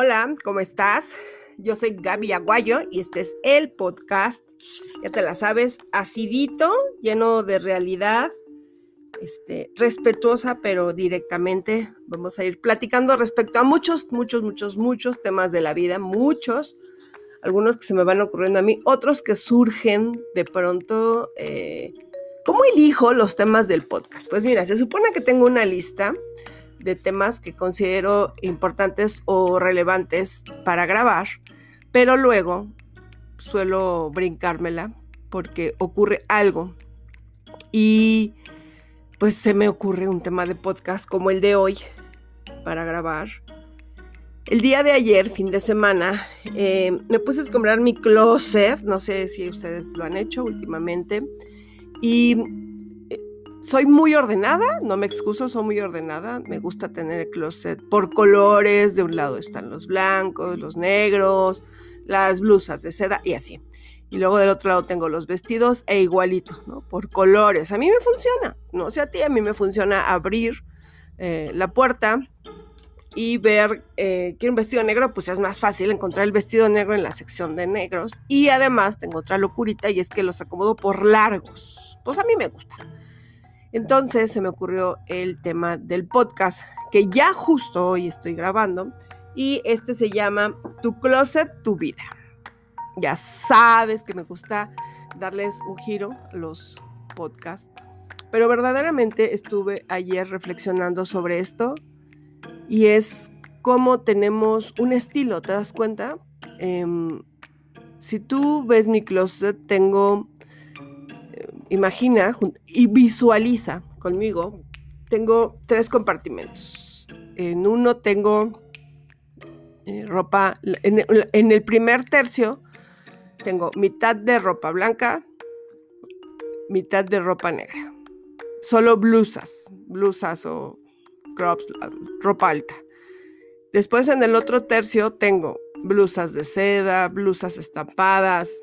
Hola, ¿cómo estás? Yo soy Gaby Aguayo y este es el podcast, ya te la sabes, acidito, lleno de realidad, este, respetuosa, pero directamente vamos a ir platicando respecto a muchos, muchos, muchos, muchos temas de la vida, muchos, algunos que se me van ocurriendo a mí, otros que surgen de pronto. Eh, ¿Cómo elijo los temas del podcast? Pues mira, se supone que tengo una lista de temas que considero importantes o relevantes para grabar, pero luego suelo brincármela porque ocurre algo y pues se me ocurre un tema de podcast como el de hoy para grabar. El día de ayer, fin de semana, eh, me puse a comprar mi closet, no sé si ustedes lo han hecho últimamente, y soy muy ordenada, no me excuso, soy muy ordenada. Me gusta tener el closet por colores. De un lado están los blancos, los negros, las blusas de seda y así. Y luego del otro lado tengo los vestidos e igualito, ¿no? Por colores. A mí me funciona, no sé a ti, a mí me funciona abrir eh, la puerta y ver eh, un vestido negro, pues es más fácil encontrar el vestido negro en la sección de negros. Y además tengo otra locurita y es que los acomodo por largos. Pues a mí me gusta. Entonces se me ocurrió el tema del podcast que ya justo hoy estoy grabando y este se llama Tu Closet, Tu Vida. Ya sabes que me gusta darles un giro a los podcasts, pero verdaderamente estuve ayer reflexionando sobre esto y es cómo tenemos un estilo, ¿te das cuenta? Em, si tú ves mi closet, tengo imagina y visualiza conmigo. Tengo tres compartimentos. En uno tengo eh, ropa, en, el primer tercio tengo mitad de ropa blanca, mitad de ropa negra. Solo blusas, blusas o crops, ropa alta. Después en el otro tercio tengo blusas de seda, blusas estampadas,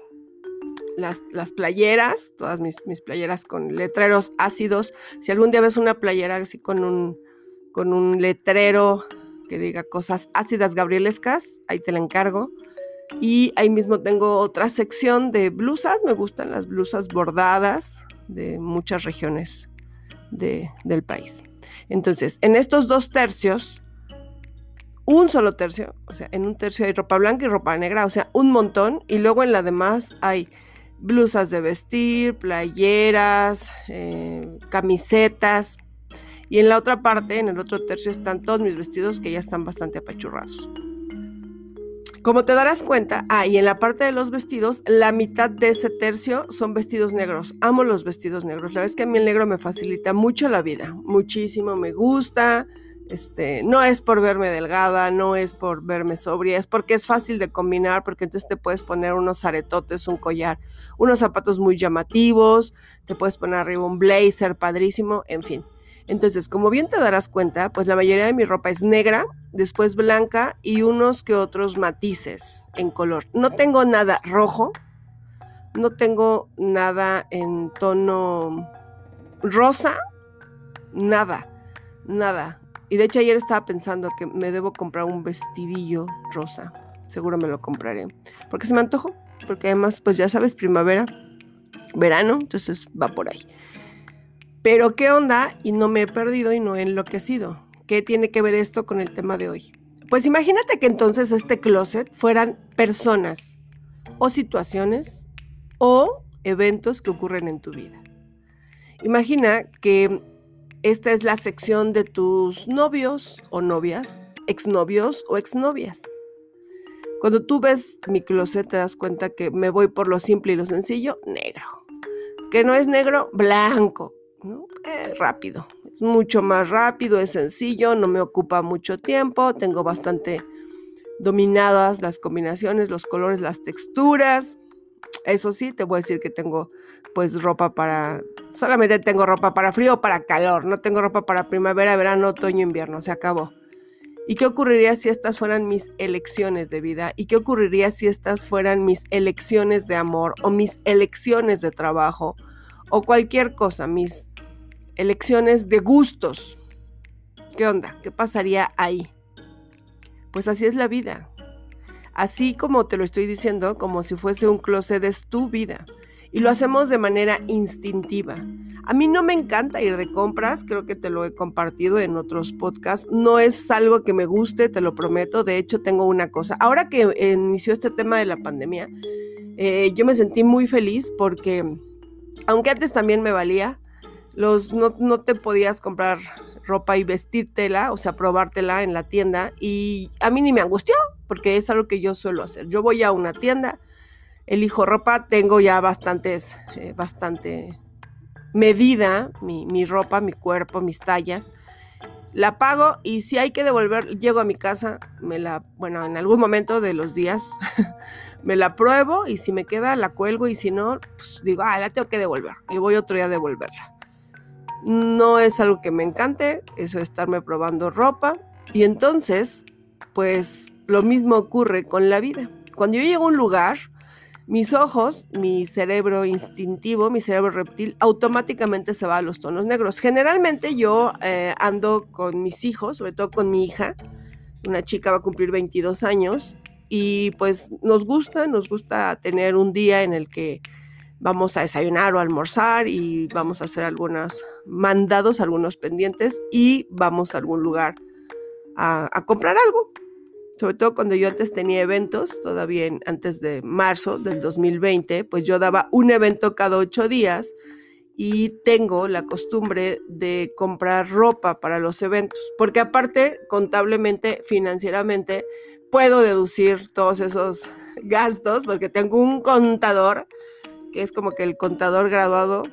las, playeras, todas mis, playeras con letreros ácidos. Si algún día ves una playera así con un, con un letrero que diga cosas ácidas gabrielescas, ahí te la encargo. Y ahí mismo tengo otra sección de blusas, me gustan las blusas bordadas de muchas regiones del país. Entonces, en estos dos tercios, un solo tercio, o sea, en un tercio hay ropa blanca y ropa negra, o sea, un montón, y luego en la demás hay blusas de vestir, playeras, eh, camisetas. Y en la otra parte, en el otro tercio, están todos mis vestidos que ya están bastante apachurrados. Como te darás cuenta, ah, y en la parte de los vestidos, la mitad de ese tercio son vestidos negros. Amo los vestidos negros. La verdad es que a mí el negro me facilita mucho la vida, muchísimo, me gusta. Este, no es por verme delgada, no es por verme sobria, es porque es fácil de combinar, porque entonces te puedes poner unos aretotes, un collar, unos zapatos muy llamativos, te puedes poner arriba un blazer padrísimo, en fin. Entonces, como bien te darás cuenta, pues la mayoría de mi ropa es negra, después blanca y unos que otros matices en color. No tengo nada rojo, no tengo nada en tono rosa, nada, nada. Y de hecho ayer estaba pensando que me debo comprar un vestidillo rosa. Seguro me lo compraré. Porque se me antojó. Porque además, pues ya sabes, primavera, verano, entonces va por ahí. Pero ¿qué onda? Y no me he perdido y no he enloquecido. ¿Qué tiene que ver esto con el tema de hoy? Pues imagínate que entonces este closet fueran personas o situaciones o eventos que ocurren en tu vida. Imagina que esta es la sección de tus novios o novias, exnovios o exnovias. Cuando tú ves mi closet te das cuenta que me voy por lo simple y lo sencillo, negro. Que no es negro, blanco. rápido. Es mucho más rápido, es sencillo, no me ocupa mucho tiempo, tengo bastante dominadas las combinaciones, los colores, las texturas. Eso sí, te voy a decir que tengo pues ropa para, solamente tengo ropa para frío o para calor, no tengo ropa para primavera, verano, otoño, invierno, se acabó. ¿Y qué ocurriría si estas fueran mis elecciones de vida? ¿Y qué ocurriría si estas fueran mis elecciones de amor o mis elecciones de trabajo o cualquier cosa, mis elecciones de gustos? ¿Qué onda? ¿Qué pasaría ahí? pues así es la vida. Así como te lo estoy diciendo, como si fuese un closet, es tu vida. Y lo hacemos de manera instintiva. A mí no me encanta ir de compras, creo que te lo he compartido en otros podcasts. No es algo que me guste, te lo prometo. De hecho, tengo una cosa. Ahora que inició este tema de la pandemia, eh, yo me sentí muy feliz porque, aunque antes también me valía, los, no, no te podías comprar ropa y vestírtela, o sea, probártela en la tienda. Y a mí ni me angustió, porque es algo que yo suelo hacer. Yo voy a una tienda, elijo ropa, tengo ya bastantes, eh, bastante medida mi, mi, ropa, mi cuerpo, mis tallas. La pago y si hay que devolver, llego a mi casa, me la, bueno, en algún momento de los días me la pruebo y si me queda la cuelgo y si no, pues digo, ah, la tengo que devolver y voy otro día a devolverla. No es algo que me encante, eso de estarme probando ropa. Y entonces, pues lo mismo ocurre con la vida. Cuando yo llego a un lugar, mis ojos, mi cerebro instintivo, mi cerebro reptil, automáticamente se va a los tonos negros. Generalmente yo eh, ando con mis hijos, sobre todo con mi hija, una chica va a cumplir 22 años, y pues nos gusta, nos gusta tener un día en el que vamos a desayunar o almorzar y vamos a hacer algunos mandados, algunos pendientes y vamos a algún lugar a, a comprar algo sobre todo cuando yo antes tenía eventos, todavía antes de marzo del 2020, pues yo daba un evento cada ocho días y tengo la costumbre de comprar ropa para los eventos, porque aparte, contablemente, financieramente, puedo deducir todos esos gastos, porque tengo un contador, que es como que el contador graduado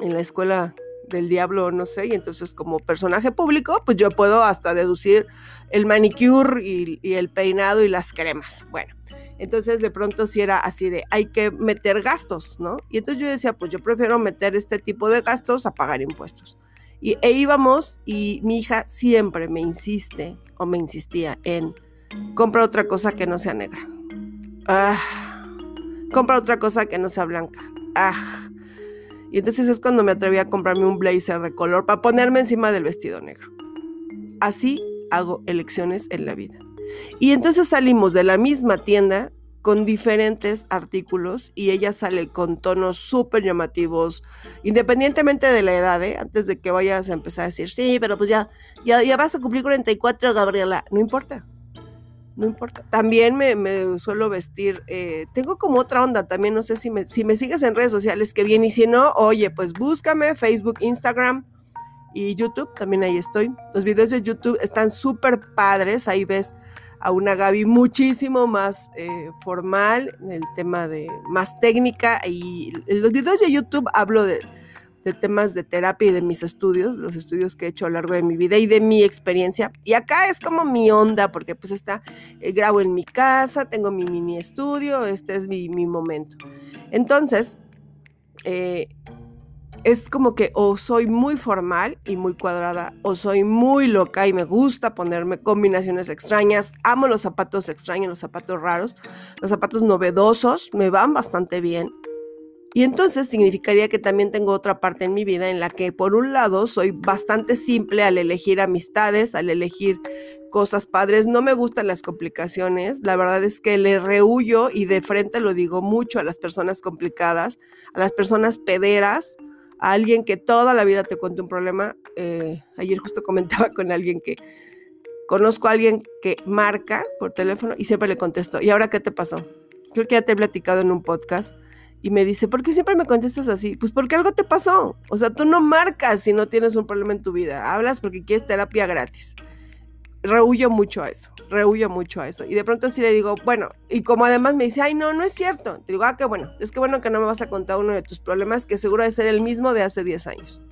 en la escuela del diablo, no sé, y entonces como personaje público, pues yo puedo hasta deducir el manicure y, el peinado y las cremas. Bueno, entonces de pronto si era así de, hay que meter gastos, ¿no? Y entonces yo decía, pues yo prefiero meter este tipo de gastos a pagar impuestos. Y e íbamos y mi hija siempre me insiste o me insistía en, compra otra cosa que no sea negra. Ah, compra otra cosa que no sea blanca. Ah, y entonces es cuando me atreví a comprarme un blazer de color para ponerme encima del vestido negro. Así hago elecciones en la vida. Y entonces salimos de la misma tienda con diferentes artículos y ella sale con tonos súper llamativos, independientemente de la edad, ¿eh? antes de que vayas a empezar a decir, sí, pero pues ya, ya, ya vas a cumplir 44, Gabriela, no importa, no importa. También me, suelo vestir, eh, tengo como otra onda también, no sé si me, si me sigues en redes sociales, que bien, y si no, oye, pues búscame Facebook, Instagram y YouTube, también ahí estoy. Los videos de YouTube están súper padres, ahí ves a una Gaby muchísimo más eh, formal, en el tema de más técnica, y los videos de YouTube hablo de de temas de terapia y de mis estudios, los estudios que he hecho a lo largo de mi vida y de mi experiencia. Y acá es como mi onda, porque pues está, eh, grabo en mi casa, tengo mi mini estudio, este es mi, momento. Entonces, eh, es como que o soy muy formal y muy cuadrada, o soy muy loca y me gusta ponerme combinaciones extrañas. Amo los zapatos extraños, los zapatos raros, los zapatos novedosos, me van bastante bien. Y entonces significaría que también tengo otra parte en mi vida en la que por un lado soy bastante simple al elegir amistades, al elegir cosas padres, no me gustan las complicaciones, la verdad es que le rehuyo y de frente lo digo mucho a las personas complicadas, a las personas pederas, a alguien que toda la vida te cuente un problema. Eh, ayer justo comentaba con alguien que conozco a alguien que marca por teléfono y siempre le contesto, ¿y ahora qué te pasó? Creo que ya te he platicado en un podcast y me dice, ¿por qué siempre me contestas así? Pues porque algo te pasó. O sea, tú no marcas si no tienes un problema en tu vida. Hablas porque quieres terapia gratis. Rehuyo mucho a eso, rehuyo mucho a eso. Y de pronto sí le digo, bueno, y como además me dice, ay, no, no es cierto. Te digo, ah, qué bueno, es que bueno que no me vas a contar uno de tus problemas que seguro de ser el mismo de hace 10 años.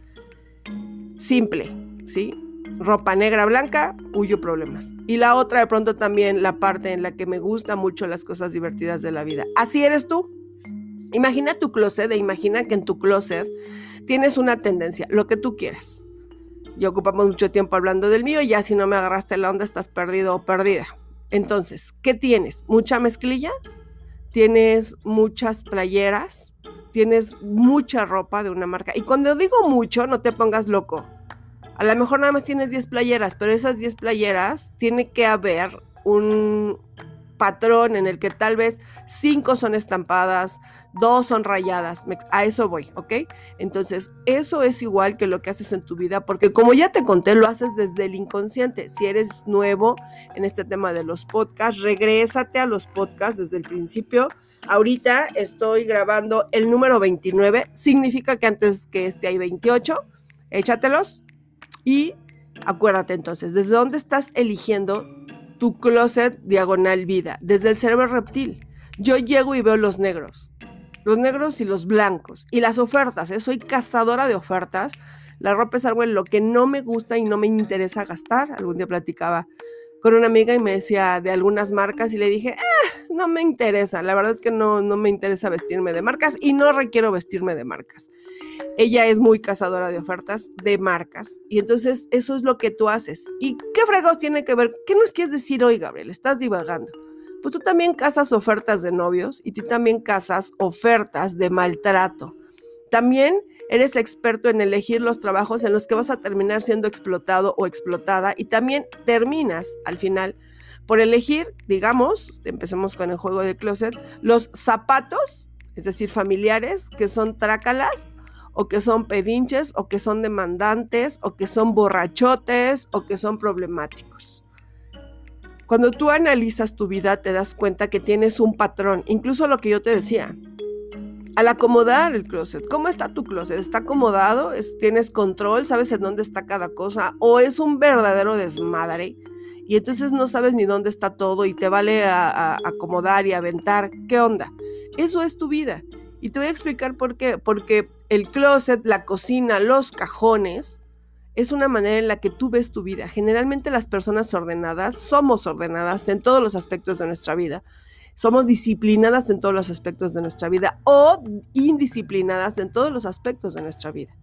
Simple, ¿sí? Ropa negra, blanca, huyo problemas. Y la otra de pronto también la parte en la que me gustan mucho las cosas divertidas de la vida. Así eres tú, Imagina tu closet e imagina que en tu closet tienes una tendencia, lo que tú quieras. Ya ocupamos mucho tiempo hablando del mío, ya si no me agarraste la onda estás perdido o perdida. Entonces, ¿qué tienes? ¿Mucha mezclilla? ¿Tienes muchas playeras? ¿Tienes mucha ropa de una marca? Y cuando digo mucho, no te pongas loco. A lo mejor nada más tienes 10 playeras, pero esas 10 playeras tiene que haber un patrón en el que tal vez cinco son estampadas, dos son rayadas. A eso voy, ¿ok? Entonces, eso es igual que lo que haces en tu vida, porque como ya te conté, lo haces desde el inconsciente. Si eres nuevo en este tema de los podcasts, regrésate a los podcasts desde el principio. Ahorita estoy grabando el número 29, significa que antes que este hay 28, échatelos y acuérdate entonces, ¿desde dónde estás eligiendo tu closet diagonal vida? Desde el cerebro reptil. Yo llego y veo los negros los negros y los blancos. Y las ofertas, ¿eh? soy cazadora de ofertas. La ropa es algo en lo que no me gusta y no me interesa gastar. Algún día platicaba con una amiga y me decía de algunas marcas y le dije, eh, no me interesa. La verdad es que no, no me interesa vestirme de marcas y no requiero vestirme de marcas. Ella es muy cazadora de ofertas de marcas y entonces eso es lo que tú haces. ¿Y qué fregos tiene que ver? ¿Qué nos quieres decir hoy, Gabriel? Estás divagando pues tú también casas ofertas de novios y tú también casas ofertas de maltrato. También eres experto en elegir los trabajos en los que vas a terminar siendo explotado o explotada y también terminas al final por elegir, digamos, empecemos con el juego de closet, los zapatos, es decir, familiares, que son trácalas o que son pedinches o que son demandantes o que son borrachotes o que son problemáticos. Cuando tú analizas tu vida te das cuenta que tienes un patrón, incluso lo que yo te decía. Al acomodar el closet, ¿cómo está tu closet? ¿Está acomodado? ¿Tienes control? ¿Sabes en dónde está cada cosa? ¿O es un verdadero desmadre? Y entonces no sabes ni dónde está todo y te vale a, acomodar y aventar. ¿Qué onda? Eso es tu vida. Y te voy a explicar por qué. Porque el closet, la cocina, los cajones, es una manera en la que tú ves tu vida. Generalmente las personas ordenadas somos ordenadas en todos los aspectos de nuestra vida. Somos disciplinadas en todos los aspectos de nuestra vida o indisciplinadas en todos los aspectos de nuestra vida.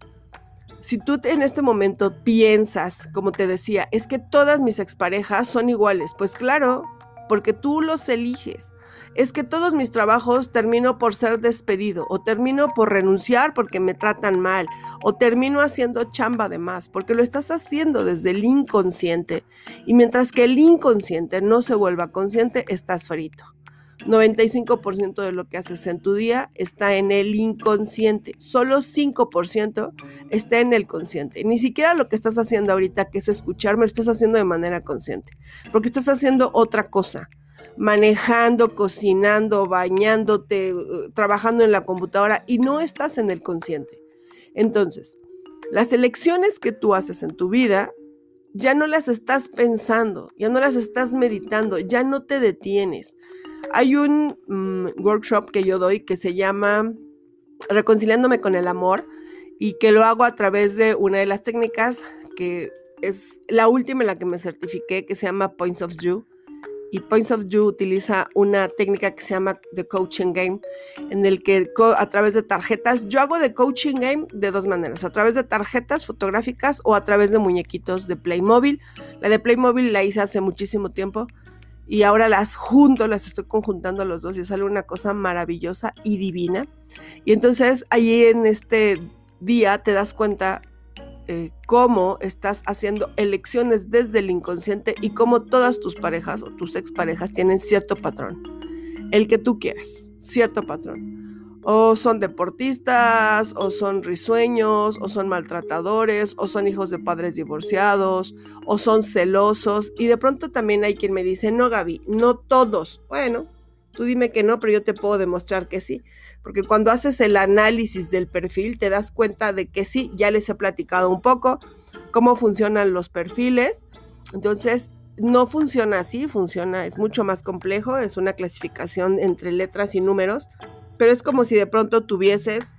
Si tú en este momento piensas, como te decía, es que todas mis exparejas son iguales, pues claro, porque tú los eliges es que todos mis trabajos termino por ser despedido o termino por renunciar porque me tratan mal o termino haciendo chamba de más porque lo estás haciendo desde el inconsciente y mientras que el inconsciente no se vuelva consciente estás frito. 95% de lo que haces en tu día está en el inconsciente, solo 5% está en el consciente. Ni siquiera lo que estás haciendo ahorita, que es escucharme, lo estás haciendo de manera consciente, porque estás haciendo otra cosa manejando, cocinando, bañándote, uh, trabajando en la computadora y no estás en el consciente. Entonces, las elecciones que tú haces en tu vida ya no las estás pensando, ya no las estás meditando, ya no te detienes. Hay un mm, workshop que yo doy que se llama Reconciliándome con el Amor y que lo hago a través de una de las técnicas que es la última en la que me certifiqué, que se llama Points of View y Points of View utiliza una técnica que se llama The Coaching Game, en el que a través de tarjetas, yo hago The Coaching Game de dos maneras, a través de tarjetas fotográficas o a través de muñequitos de Playmobil. La de Playmobil la hice hace muchísimo tiempo y ahora las junto, las estoy conjuntando los dos y sale una cosa maravillosa y divina. Y entonces ahí en este día te das cuenta eh, cómo estás haciendo elecciones desde el inconsciente y cómo todas tus parejas o tus exparejas tienen cierto patrón. El que tú quieras, cierto patrón. O son deportistas, o son risueños, o son maltratadores, o son hijos de padres divorciados, o son celosos. Y de pronto también hay quien me dice, no Gaby, no todos. Bueno, Tú dime que no, pero yo te puedo demostrar que sí. Porque cuando haces el análisis del perfil, te das cuenta de que sí, ya les he platicado un poco cómo funcionan los perfiles. Entonces, no funciona así, funciona, es mucho más complejo, es una clasificación entre letras y números, pero es como si de pronto tuvieses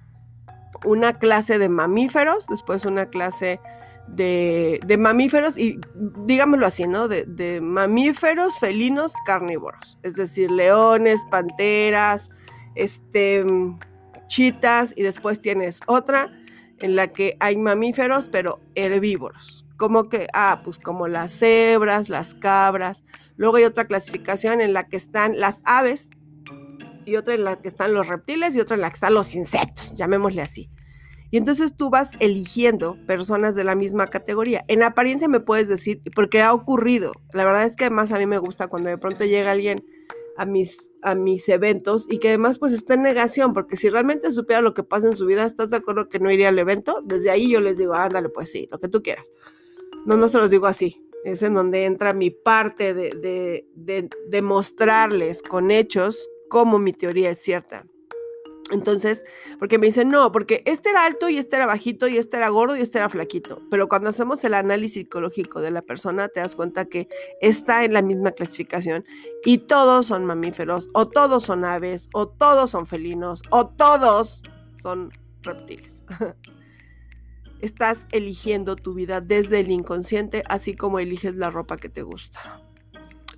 una clase de mamíferos, después una clase de, mamíferos y digámoslo así, ¿no? De, mamíferos felinos carnívoros, es decir, leones, panteras, este, chitas y después tienes otra en la que hay mamíferos pero herbívoros. Como que, ah, pues como las cebras, las cabras. Luego hay otra clasificación en la que están las aves y otra en la que están los reptiles y otra en la que están los insectos, llamémosle así. Y entonces tú vas eligiendo personas de la misma categoría. En apariencia me puedes decir, porque ha ocurrido. La verdad es que además a mí me gusta cuando de pronto llega alguien a mis, a mis eventos y que además pues está en negación, porque si realmente supiera lo que pasa en su vida, ¿estás de acuerdo que no iría al evento? Desde ahí yo les digo, ándale, pues sí, lo que tú quieras. No, no se los digo así. Es en donde entra mi parte de, de, de, de mostrarles con hechos cómo mi teoría es cierta. Entonces, porque me dicen, no, porque este era alto y este era bajito y este era gordo y este era flaquito. Pero cuando hacemos el análisis psicológico de la persona, te das cuenta que está en la misma clasificación y todos son mamíferos, o todos son aves, o todos son felinos, o todos son reptiles. Estás eligiendo tu vida desde el inconsciente, así como eliges la ropa que te gusta.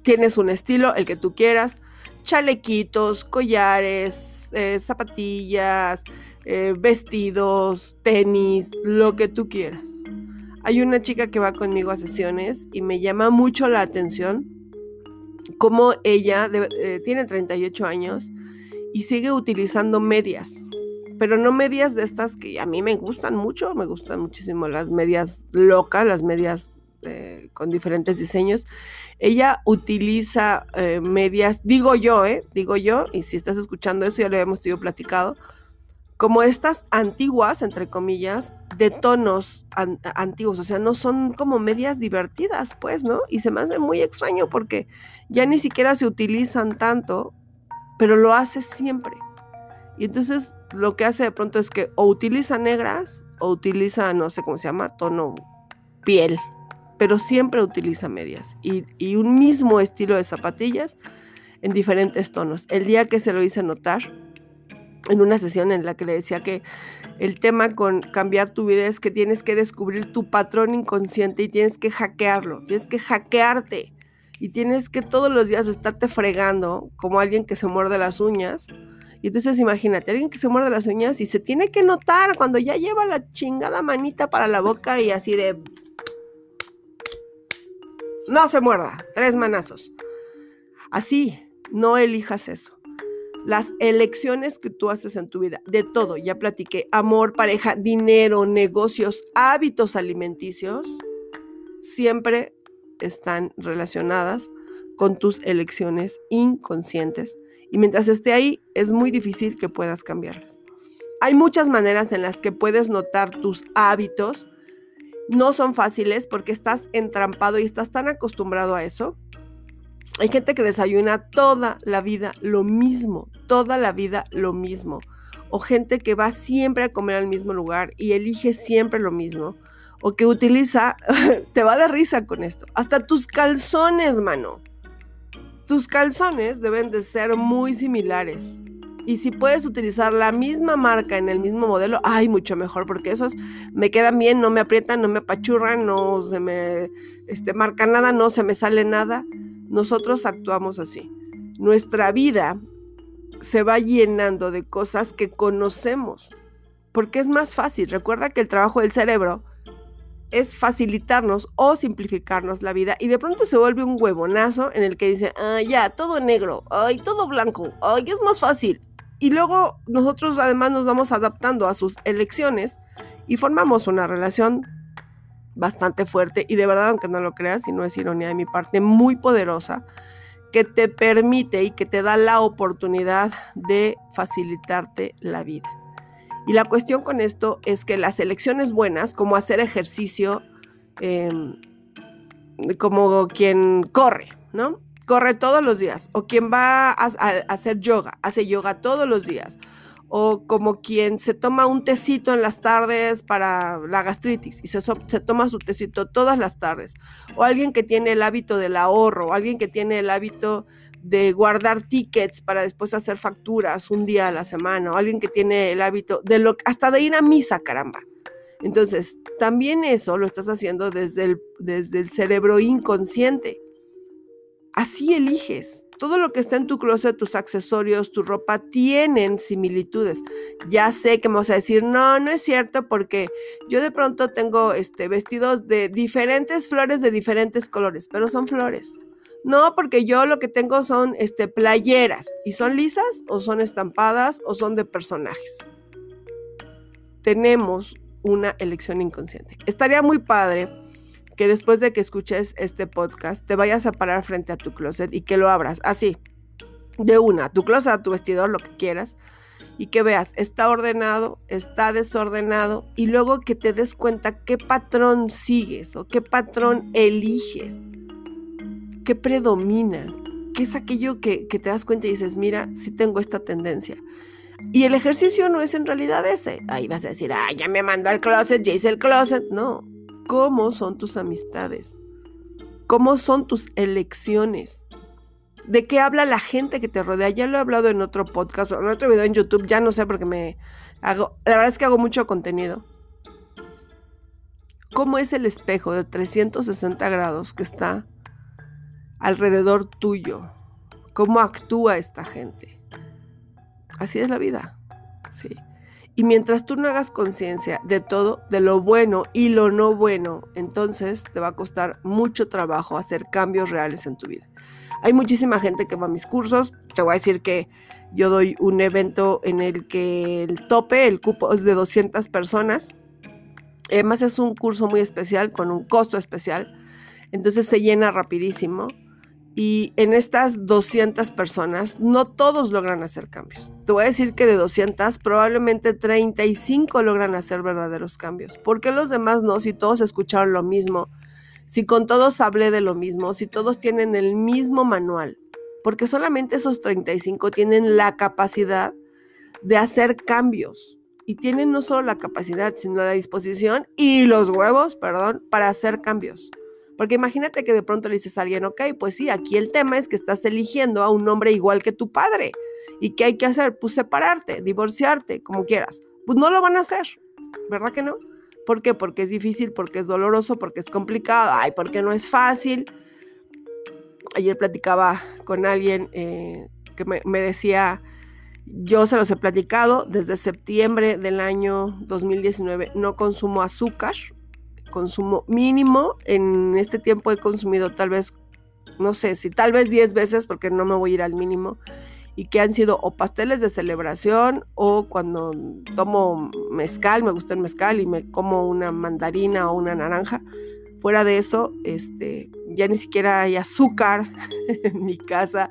Tienes un estilo, el que tú quieras, chalequitos, collares, eh, zapatillas, eh, vestidos, tenis, lo que tú quieras. Hay una chica que va conmigo a sesiones y me llama mucho la atención cómo ella eh, tiene 38 años y sigue utilizando medias, pero no medias de estas que a mí me gustan mucho, me gustan muchísimo las medias locas, las medias con diferentes diseños. Ella utiliza eh, medias, digo yo, ¿eh? Digo yo, y si estás escuchando eso, ya lo hemos tenido platicado, como estas antiguas, entre comillas, de tonos antiguos, o sea, no son como medias divertidas, pues, ¿no? Y se me hace muy extraño porque ya ni siquiera se utilizan tanto, pero lo hace siempre. Y entonces lo que hace de pronto es que o utiliza negras o utiliza, no sé cómo se llama, tono piel, pero siempre utiliza medias y, un mismo estilo de zapatillas en diferentes tonos. El día que se lo hice notar, en una sesión en la que le decía que el tema con cambiar tu vida es que tienes que descubrir tu patrón inconsciente y tienes que hackearlo, tienes que hackearte y tienes que todos los días estarte fregando como alguien que se muerde las uñas. Y entonces imagínate, alguien que se muerde las uñas y se tiene que notar cuando ya lleva la chingada manita para la boca y así de no se muerda, tres manazos. Así, no elijas eso. Las elecciones que tú haces en tu vida, de todo, ya platiqué, amor, pareja, dinero, negocios, hábitos alimenticios, siempre están relacionadas con tus elecciones inconscientes. Y mientras esté ahí, es muy difícil que puedas cambiarlas. Hay muchas maneras en las que puedes notar tus hábitos no son fáciles porque estás entrampado y estás tan acostumbrado a eso. Hay gente que desayuna toda la vida lo mismo, toda la vida lo mismo. O gente que va siempre a comer al mismo lugar y elige siempre lo mismo. O que utiliza, te va de risa con esto, hasta tus calzones, mano. Tus calzones deben de ser muy similares. Y si puedes utilizar la misma marca en el mismo modelo, ay, mucho mejor, porque esos me quedan bien, no me aprietan, no me apachurran, no se me este, marca nada, no se me sale nada. Nosotros actuamos así. Nuestra vida se va llenando de cosas que conocemos, porque es más fácil. Recuerda que el trabajo del cerebro es facilitarnos o simplificarnos la vida y de pronto se vuelve un huevonazo en el que dice, ah, ya, todo negro, ay, todo blanco, ay, es más fácil. Y luego nosotros además nos vamos adaptando a sus elecciones y formamos una relación bastante fuerte y de verdad, aunque no lo creas, y no es ironía de mi parte, muy poderosa, que te permite y que te da la oportunidad de facilitarte la vida. Y la cuestión con esto es que las elecciones buenas, como hacer ejercicio, em, como quien corre, ¿no? Corre todos los días, o quien va a, hacer yoga, hace yoga todos los días, o como quien se toma un tecito en las tardes para la gastritis y se, se, toma su tecito todas las tardes, o alguien que tiene el hábito del ahorro, o alguien que tiene el hábito de guardar tickets para después hacer facturas un día a la semana, o alguien que tiene el hábito de hasta de ir a misa, caramba. Entonces, también eso lo estás haciendo desde el, desde el cerebro inconsciente. Así eliges. Todo lo que está en tu closet, tus accesorios, tu ropa, tienen similitudes. Ya sé que me vas a decir, no, no es cierto, porque yo de pronto tengo este, vestidos de diferentes flores de diferentes colores, pero son flores. No, porque yo lo que tengo son este, playeras. ¿Y son lisas o son estampadas o son de personajes? tenemos una elección inconsciente. Estaría muy padre que después de que escuches este podcast te vayas a parar frente a tu closet y que lo abras así, de una, tu closet, tu vestidor, lo que quieras, y que veas, está ordenado, está desordenado, y luego que te des cuenta qué patrón sigues o qué patrón eliges, qué predomina, qué es aquello que, que te das cuenta y dices, mira, sí tengo esta tendencia. Y el ejercicio no es en realidad ese. Ahí vas a decir, ah, ya me mandó al closet, ya hice el closet. No, ¿cómo son tus amistades? ¿Cómo son tus elecciones? ¿De qué habla la gente que te rodea? Ya lo he hablado en otro podcast o en otro video en YouTube, ya no sé porque me hago, la verdad es que hago mucho contenido. ¿Cómo es el espejo de 360 grados que está alrededor tuyo? ¿Cómo actúa esta gente? Así es la vida. Sí. Y mientras tú no hagas conciencia de todo, de lo bueno y lo no bueno, entonces te va a costar mucho trabajo hacer cambios reales en tu vida. Hay muchísima gente que va a mis cursos. Te voy a decir que yo doy un evento en el que el tope, el cupo es de 200 personas. Además es un curso muy especial con un costo especial. Entonces se llena rapidísimo. Y en estas 200 personas, no todos logran hacer cambios. Te voy a decir que de 200, probablemente 35 logran hacer verdaderos cambios. ¿Por qué los demás no? Si todos escucharon lo mismo, si con todos hablé de lo mismo, si todos tienen el mismo manual, porque solamente esos 35 tienen la capacidad de hacer cambios. Y tienen no solo la capacidad, sino la disposición y los huevos, perdón, para hacer cambios. Porque imagínate que de pronto le dices a alguien, ok, pues sí, aquí el tema es que estás eligiendo a un hombre igual que tu padre. ¿Y qué hay que hacer? Pues separarte, divorciarte, como quieras. Pues no lo van a hacer, ¿verdad que no? ¿Por qué? Porque es difícil, porque es doloroso, porque es complicado, ay, porque no es fácil. Ayer platicaba con alguien eh, que me, me decía, yo se los he platicado, desde septiembre del año 2019 no consumo azúcar, consumo mínimo. En este tiempo he consumido tal vez, no sé si tal vez 10 veces porque no me voy a ir al mínimo. Y que han sido o pasteles de celebración o cuando tomo mezcal, me gusta el mezcal y me como una mandarina o una naranja. Fuera de eso, este, ya ni siquiera hay azúcar en mi casa.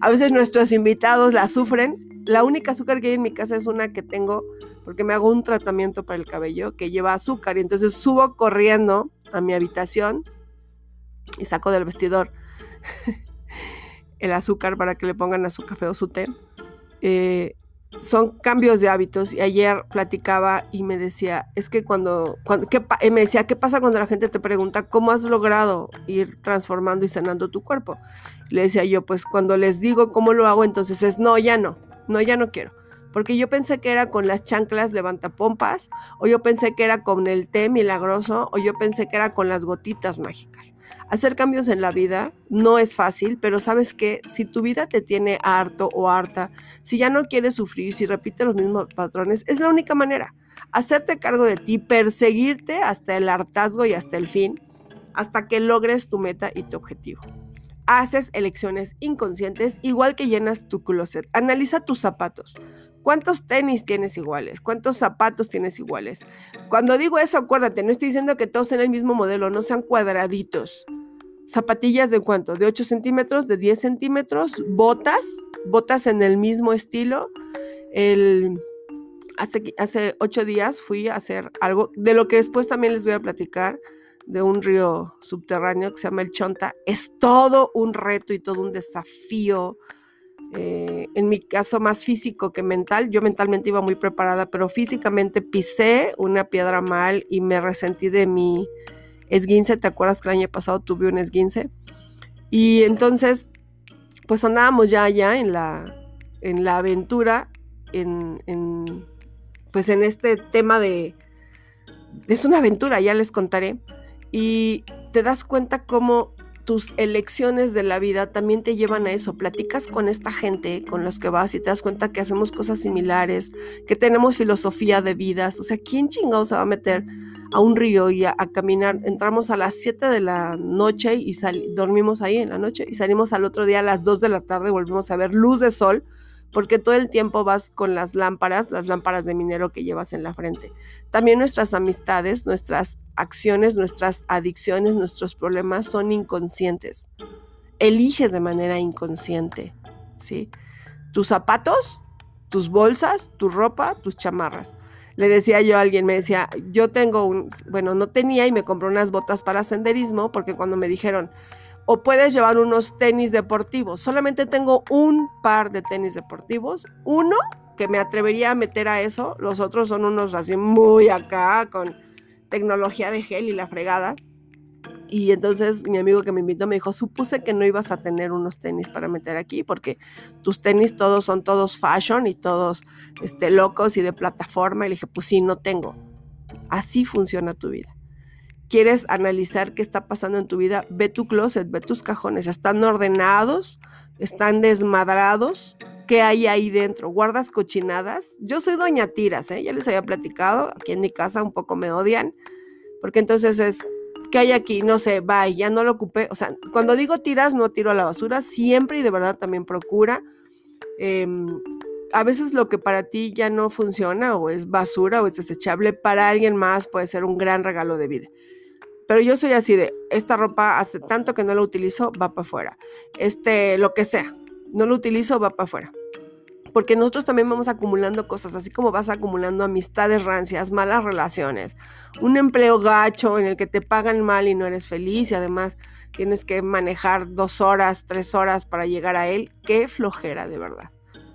A veces nuestros invitados la sufren. La única azúcar que hay en mi casa es una que tengo porque me hago un tratamiento para el cabello que lleva azúcar y entonces subo corriendo a mi habitación y saco del vestidor el azúcar para que le pongan a su café o su té. Eh, son cambios de hábitos y ayer platicaba y me decía, es que cuando, cuando ¿qué, me decía, ¿qué pasa cuando la gente te pregunta cómo has logrado ir transformando y sanando tu cuerpo? Le decía yo, pues cuando les digo cómo lo hago, entonces es, no, ya no, no, ya no quiero porque yo pensé que era con las chanclas levantapompas, o yo pensé que era con el té milagroso, o yo pensé que era con las gotitas mágicas. Hacer cambios en la vida no es fácil, pero sabes que si tu vida te tiene harto o harta, si ya no quieres sufrir, si repites los mismos patrones, es la única manera. Hacerte cargo de ti, perseguirte hasta el hartazgo y hasta el fin, hasta que logres tu meta y tu objetivo haces elecciones inconscientes, igual que llenas tu closet. Analiza tus zapatos. ¿Cuántos tenis tienes iguales? ¿Cuántos zapatos tienes iguales? Cuando digo eso, acuérdate, no estoy diciendo que todos sean el mismo modelo, no sean cuadraditos. Zapatillas de cuánto? De 8 centímetros, de 10 centímetros, botas, botas en el mismo estilo. El, hace, hace ocho días fui a hacer algo, de lo que después también les voy a platicar, de un río subterráneo que se llama el Chonta. Es todo un reto y todo un desafío eh, en mi caso más físico que mental. Yo mentalmente iba muy preparada, pero físicamente pisé una piedra mal y me resentí de mi esguince. ¿Te acuerdas que el año pasado tuve un esguince? Y entonces, pues andábamos ya allá en la, en la aventura, en, en, pues en este tema de... Es una aventura, ya les contaré. Y te das cuenta cómo tus elecciones de la vida también te llevan a eso. Platicas con esta gente con los que vas y te das cuenta que hacemos cosas similares, que tenemos filosofía de vidas. O sea, ¿quién chingado se va a meter a un río y a, caminar? Entramos a las 7 de la noche y dormimos ahí en la noche y salimos al otro día a las 2 de la tarde, volvimos a ver luz de sol porque todo el tiempo vas con las lámparas, las lámparas de minero que llevas en la frente. También nuestras amistades, nuestras acciones, nuestras adicciones, nuestros problemas son inconscientes. Eliges de manera inconsciente, ¿sí? Tus zapatos, tus bolsas, tu ropa, tus chamarras le decía yo a alguien, me decía, yo tengo un, bueno, no tenía y me compré unas botas para senderismo porque cuando me dijeron, o puedes llevar unos tenis deportivos, solamente tengo un par de tenis deportivos, uno que me atrevería a meter a eso, los otros son unos así muy acá con tecnología de gel y la fregada. Y entonces mi amigo que me invitó me dijo, supuse que no ibas a tener unos tenis para meter aquí porque tus tenis todos son todos fashion y todos este, locos y de plataforma. Y le dije, pues sí, no tengo. Así funciona tu vida. ¿Quieres analizar qué está pasando en tu vida? Ve tu closet, ve tus cajones. ¿Están ordenados? ¿Están desmadrados? ¿Qué hay ahí dentro? ¿Guardas cochinadas? Yo soy doña Tiras, ¿eh? ya les había platicado. Aquí en mi casa un poco me odian. Porque entonces es ¿qué hay aquí? No sé, bye, ya no lo ocupé. O sea, cuando digo tiras, no tiro a la basura, siempre y de verdad también procura. Em, a veces lo que para ti ya no funciona o es basura o es desechable, para alguien más puede ser un gran regalo de vida. Pero yo soy así de, esta ropa hace tanto que no la utilizo, va para afuera. Este, lo que sea, no lo utilizo, va para afuera porque nosotros también vamos acumulando cosas, así como vas acumulando amistades rancias, malas relaciones, un empleo gacho en el que te pagan mal y no eres feliz y además tienes que manejar dos horas, tres horas para llegar a él, qué flojera de verdad.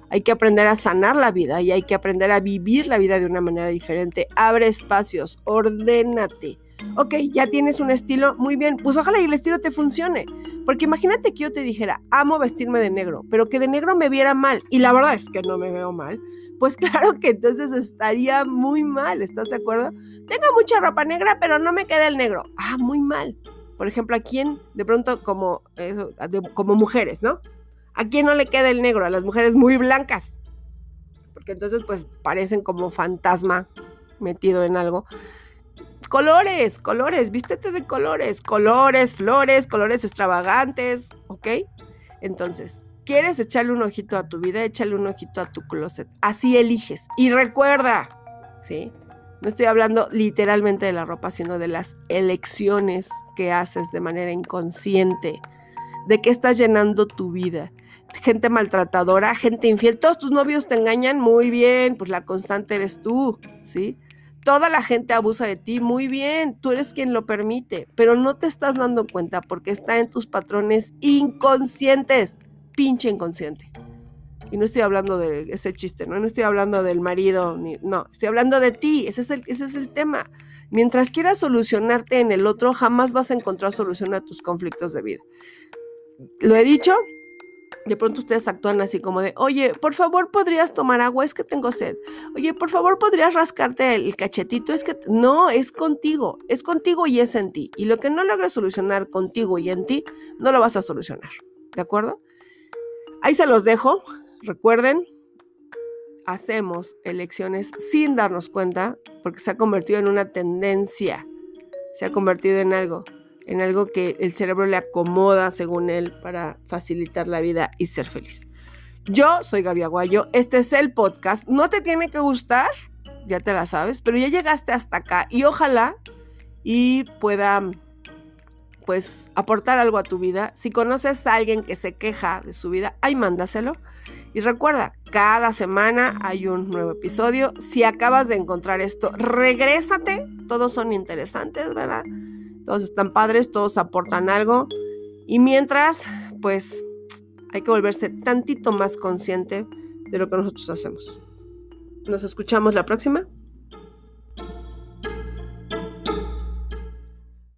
Hay que aprender a sanar la vida y hay que aprender a vivir la vida de una manera diferente. Abre espacios, ordénate Ok, ya tienes un estilo, muy bien, pues ojalá y el estilo te funcione. Porque imagínate que yo te dijera, amo vestirme de negro, pero que de negro me viera mal. Y la verdad es que no me veo mal. Pues claro que entonces estaría muy mal, ¿estás de acuerdo? Tengo mucha ropa negra, pero no me queda el negro. Ah, muy mal. Por ejemplo, ¿a quién de pronto como, como mujeres, ¿no? ¿A quién no le queda el negro? A las mujeres muy blancas. Porque entonces pues parecen como fantasma metido en algo colores, colores, vístete de colores, colores, flores, colores extravagantes, ¿ok? Entonces, ¿quieres echarle un ojito a tu vida? Échale un ojito a tu closet. Así eliges. Y recuerda, ¿sí? No estoy hablando literalmente de la ropa, sino de las elecciones que haces de manera inconsciente. De qué estás llenando tu vida. Gente maltratadora, gente infiel. Todos tus novios te engañan muy bien, pues la constante eres tú, ¿sí? Toda la gente abusa de ti, muy bien, tú eres quien lo permite, pero no te estás dando cuenta porque está en tus patrones inconscientes, pinche inconsciente. Y no estoy hablando de ese chiste, ¿no? No estoy hablando del marido, no, estoy hablando de ti, ese es, el, ese es el tema. Mientras quieras solucionarte en el otro, jamás vas a encontrar solución a tus conflictos de vida. Lo he dicho, de pronto ustedes actúan así como de, oye, por favor podrías tomar agua, es que tengo sed. Oye, por favor podrías rascarte el cachetito, es que no, es contigo, es contigo y es en ti. Y lo que no logres solucionar contigo y en ti, no lo vas a solucionar. ¿De acuerdo? Ahí se los dejo. Recuerden, hacemos elecciones sin darnos cuenta porque se ha convertido en una tendencia, se ha convertido en algo en algo que el cerebro le acomoda según él para facilitar la vida y ser feliz. Yo soy Gaby Aguayo, este es el podcast, no te tiene que gustar, ya te la sabes, pero ya llegaste hasta acá y ojalá y pueda pues aportar algo a tu vida. Si conoces a alguien que se queja de su vida, ahí mándaselo. Y recuerda, cada semana hay un nuevo episodio. Si acabas de encontrar esto, regrésate. Todos son interesantes, ¿verdad? Todos están padres, todos aportan algo. Y mientras, pues hay que volverse tantito más consciente de lo que nosotros hacemos. Nos escuchamos la próxima.